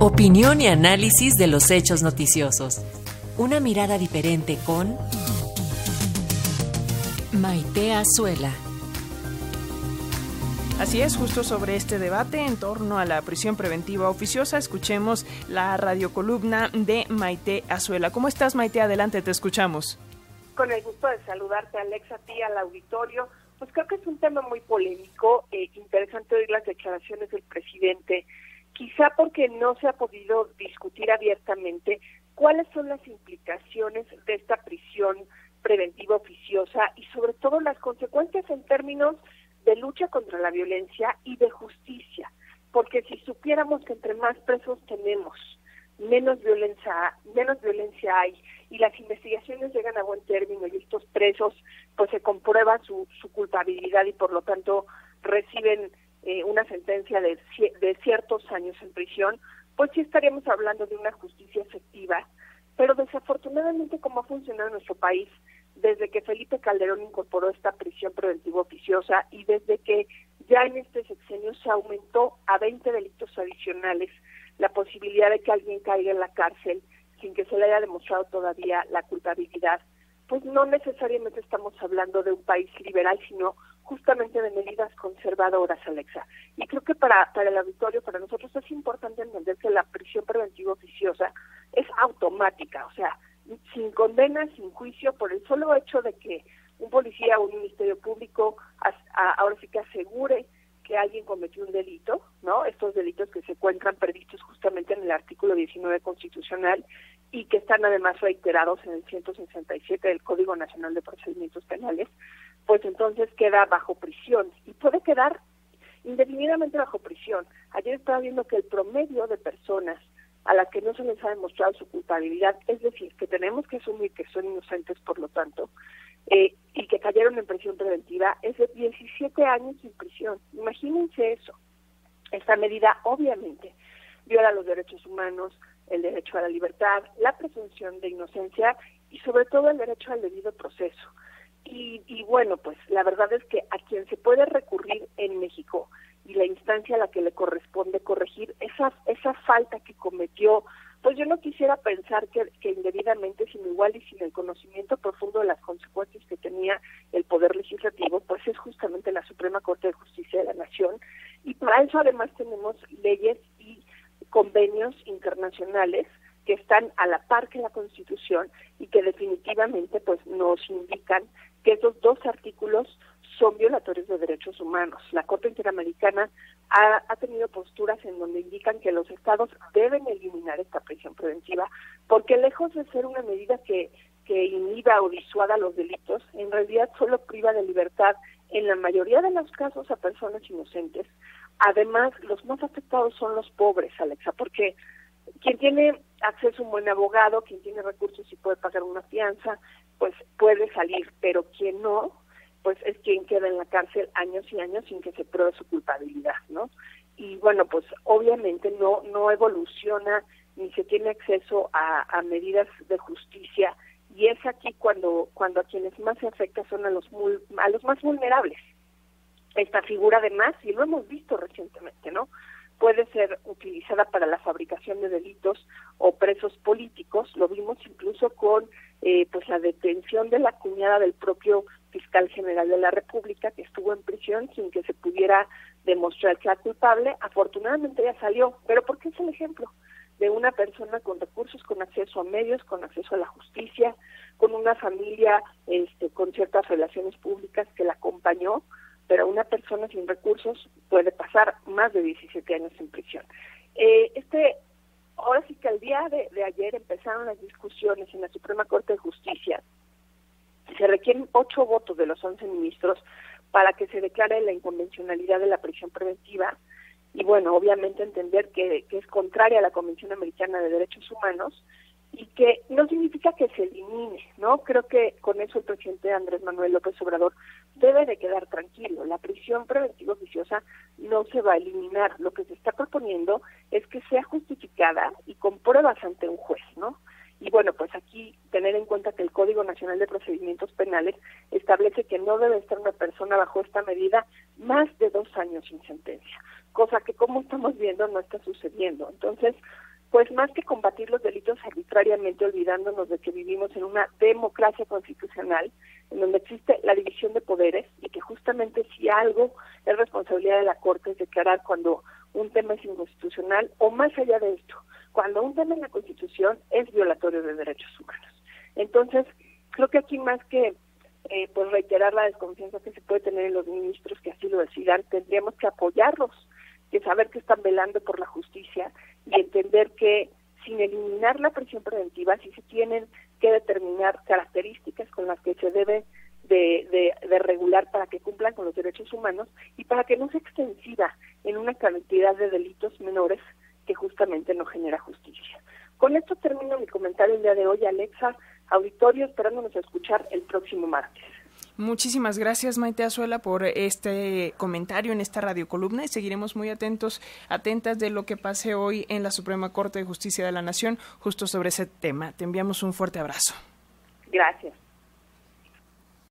Opinión y análisis de los hechos noticiosos. Una mirada diferente con Maite Azuela. Así es, justo sobre este debate en torno a la prisión preventiva oficiosa, escuchemos la radiocolumna de Maite Azuela. ¿Cómo estás, Maite? Adelante, te escuchamos. Con el gusto de saludarte, Alexa, a ti, al auditorio. Pues creo que es un tema muy polémico, eh, interesante oír las declaraciones del presidente, quizá porque no se ha podido discutir abiertamente cuáles son las implicaciones de esta prisión preventiva oficiosa y sobre todo las consecuencias en términos de lucha contra la violencia y de justicia, porque si supiéramos que entre más presos tenemos, menos violencia, menos violencia hay y las investigaciones llegan a buen término y estos presos pues se comprueba su, su culpabilidad y por lo tanto reciben eh, una sentencia de, de ciertos años en prisión, pues sí estaríamos hablando de una justicia efectiva, pero desafortunadamente como ha funcionado en nuestro país, desde que Felipe Calderón incorporó esta prisión preventiva oficiosa y desde que ya en este sexenio se aumentó a 20 delitos adicionales la posibilidad de que alguien caiga en la cárcel sin que se le haya demostrado todavía la culpabilidad, pues no necesariamente estamos hablando de un país liberal, sino justamente de medidas conservadoras, Alexa. Y creo que para, para el auditorio, para nosotros es importante entender que la prisión preventiva oficiosa es automática, o sea, sin condena, sin juicio, por el solo hecho de que un policía o un ministerio público ahora sí que asegure que alguien cometió un delito, ¿no? Estos delitos que se encuentran previstos justamente en el artículo 19 constitucional y que están además reiterados en el 167 del Código Nacional de Procedimientos Penales, pues entonces queda bajo prisión y puede quedar indefinidamente bajo prisión. Ayer estaba viendo que el promedio de personas a las que no se les ha demostrado su culpabilidad, es decir, que tenemos que asumir que son inocentes, por lo tanto, eh, y que cayeron en prisión preventiva, es de 17 años sin prisión. Imagínense eso. Esta medida, obviamente, viola los derechos humanos, el derecho a la libertad, la presunción de inocencia y sobre todo el derecho al debido proceso. Y, y bueno, pues la verdad es que a quien se puede recurrir en México y la instancia a la que le corresponde corregir esa, esa falta que cometió, pues yo no quisiera pensar que, que indebidamente, sino igual y sin el conocimiento profundo de las consecuencias que tenía el Poder Legislativo, pues es justamente la Suprema Corte de Justicia de la Nación. Y para eso además tenemos leyes y convenios internacionales que están a la par que la Constitución y que definitivamente pues nos indican que esos dos artículos son violatorios de derechos humanos. La Corte Interamericana ha, ha, tenido posturas en donde indican que los estados deben eliminar esta prisión preventiva porque lejos de ser una medida que, que inhiba o disuada los delitos, en realidad solo priva de libertad en la mayoría de los casos a personas inocentes. Además, los más afectados son los pobres, Alexa, porque quien tiene acceso a un buen abogado, quien tiene recursos y puede pagar una fianza, pues puede salir, pero quien no, pues es quien queda en la cárcel años y años sin que se pruebe su culpabilidad, ¿no? Y bueno, pues obviamente no no evoluciona ni se tiene acceso a, a medidas de justicia y es aquí cuando cuando a quienes más se afecta son a los a los más vulnerables. Esta figura además, y lo hemos visto recientemente, ¿no? Puede ser utilizada para la fabricación de delitos o presos políticos. Lo vimos incluso con eh, pues la detención de la cuñada del propio fiscal general de la República que estuvo en prisión sin que se pudiera demostrar que era culpable. Afortunadamente ya salió, pero ¿por qué es el ejemplo? de una persona con recursos, con acceso a medios, con acceso a la justicia, con una familia este, con ciertas relaciones públicas que la acompañó, pero una persona sin recursos puede pasar más de 17 años en prisión. Eh, este, ahora sí que el día de, ayer empezaron las discusiones en la Suprema Corte de Justicia. Se requieren ocho votos de los once ministros para que se declare la inconvencionalidad de la prisión preventiva y bueno, obviamente entender que es contraria a la Convención Americana de Derechos Humanos y que no significa que se elimine, ¿no? Creo que con eso el presidente Andrés Manuel López Obrador debe de quedar tranquilo. La prisión preventiva oficiosa no se va a eliminar. Lo que se está proponiendo es que sea justificada y con pruebas ante un juez, ¿no? Y bueno, pues aquí tener en cuenta que el Código Nacional de Procedimientos Penales establece que no debe estar una persona bajo esta medida más de dos años sin sentencia, cosa que como estamos viendo no está sucediendo. Entonces, pues más que combatir los delitos arbitrariamente olvidándonos de que vivimos en una democracia constitucional en donde existe la división de poderes y que justamente si algo es responsabilidad de la Corte es declarar cuando un tema es inconstitucional o más allá de esto, cuando un tema en la Constitución es violatorio de derechos humanos. Entonces, creo que aquí más que eh, pues reiterar la desconfianza que se puede tener en los ministros que así lo decidan, tendríamos que apoyarlos que saber que están velando por la justicia y entender que sin eliminar la prisión preventiva, sí se tienen que determinar características con las que se debe de, de, regular para que cumplan con los derechos humanos y para que no sea extensiva en una cantidad de delitos menores que justamente no genera justicia. Con esto termino mi comentario el día de hoy, Alexa, auditorio, esperándonos a escuchar el próximo martes. Muchísimas gracias, Maite Azuela, por este comentario en esta radiocolumna y seguiremos muy atentos, atentas de lo que pase hoy en la Suprema Corte de Justicia de la Nación justo sobre ese tema. Te enviamos un fuerte abrazo. Gracias.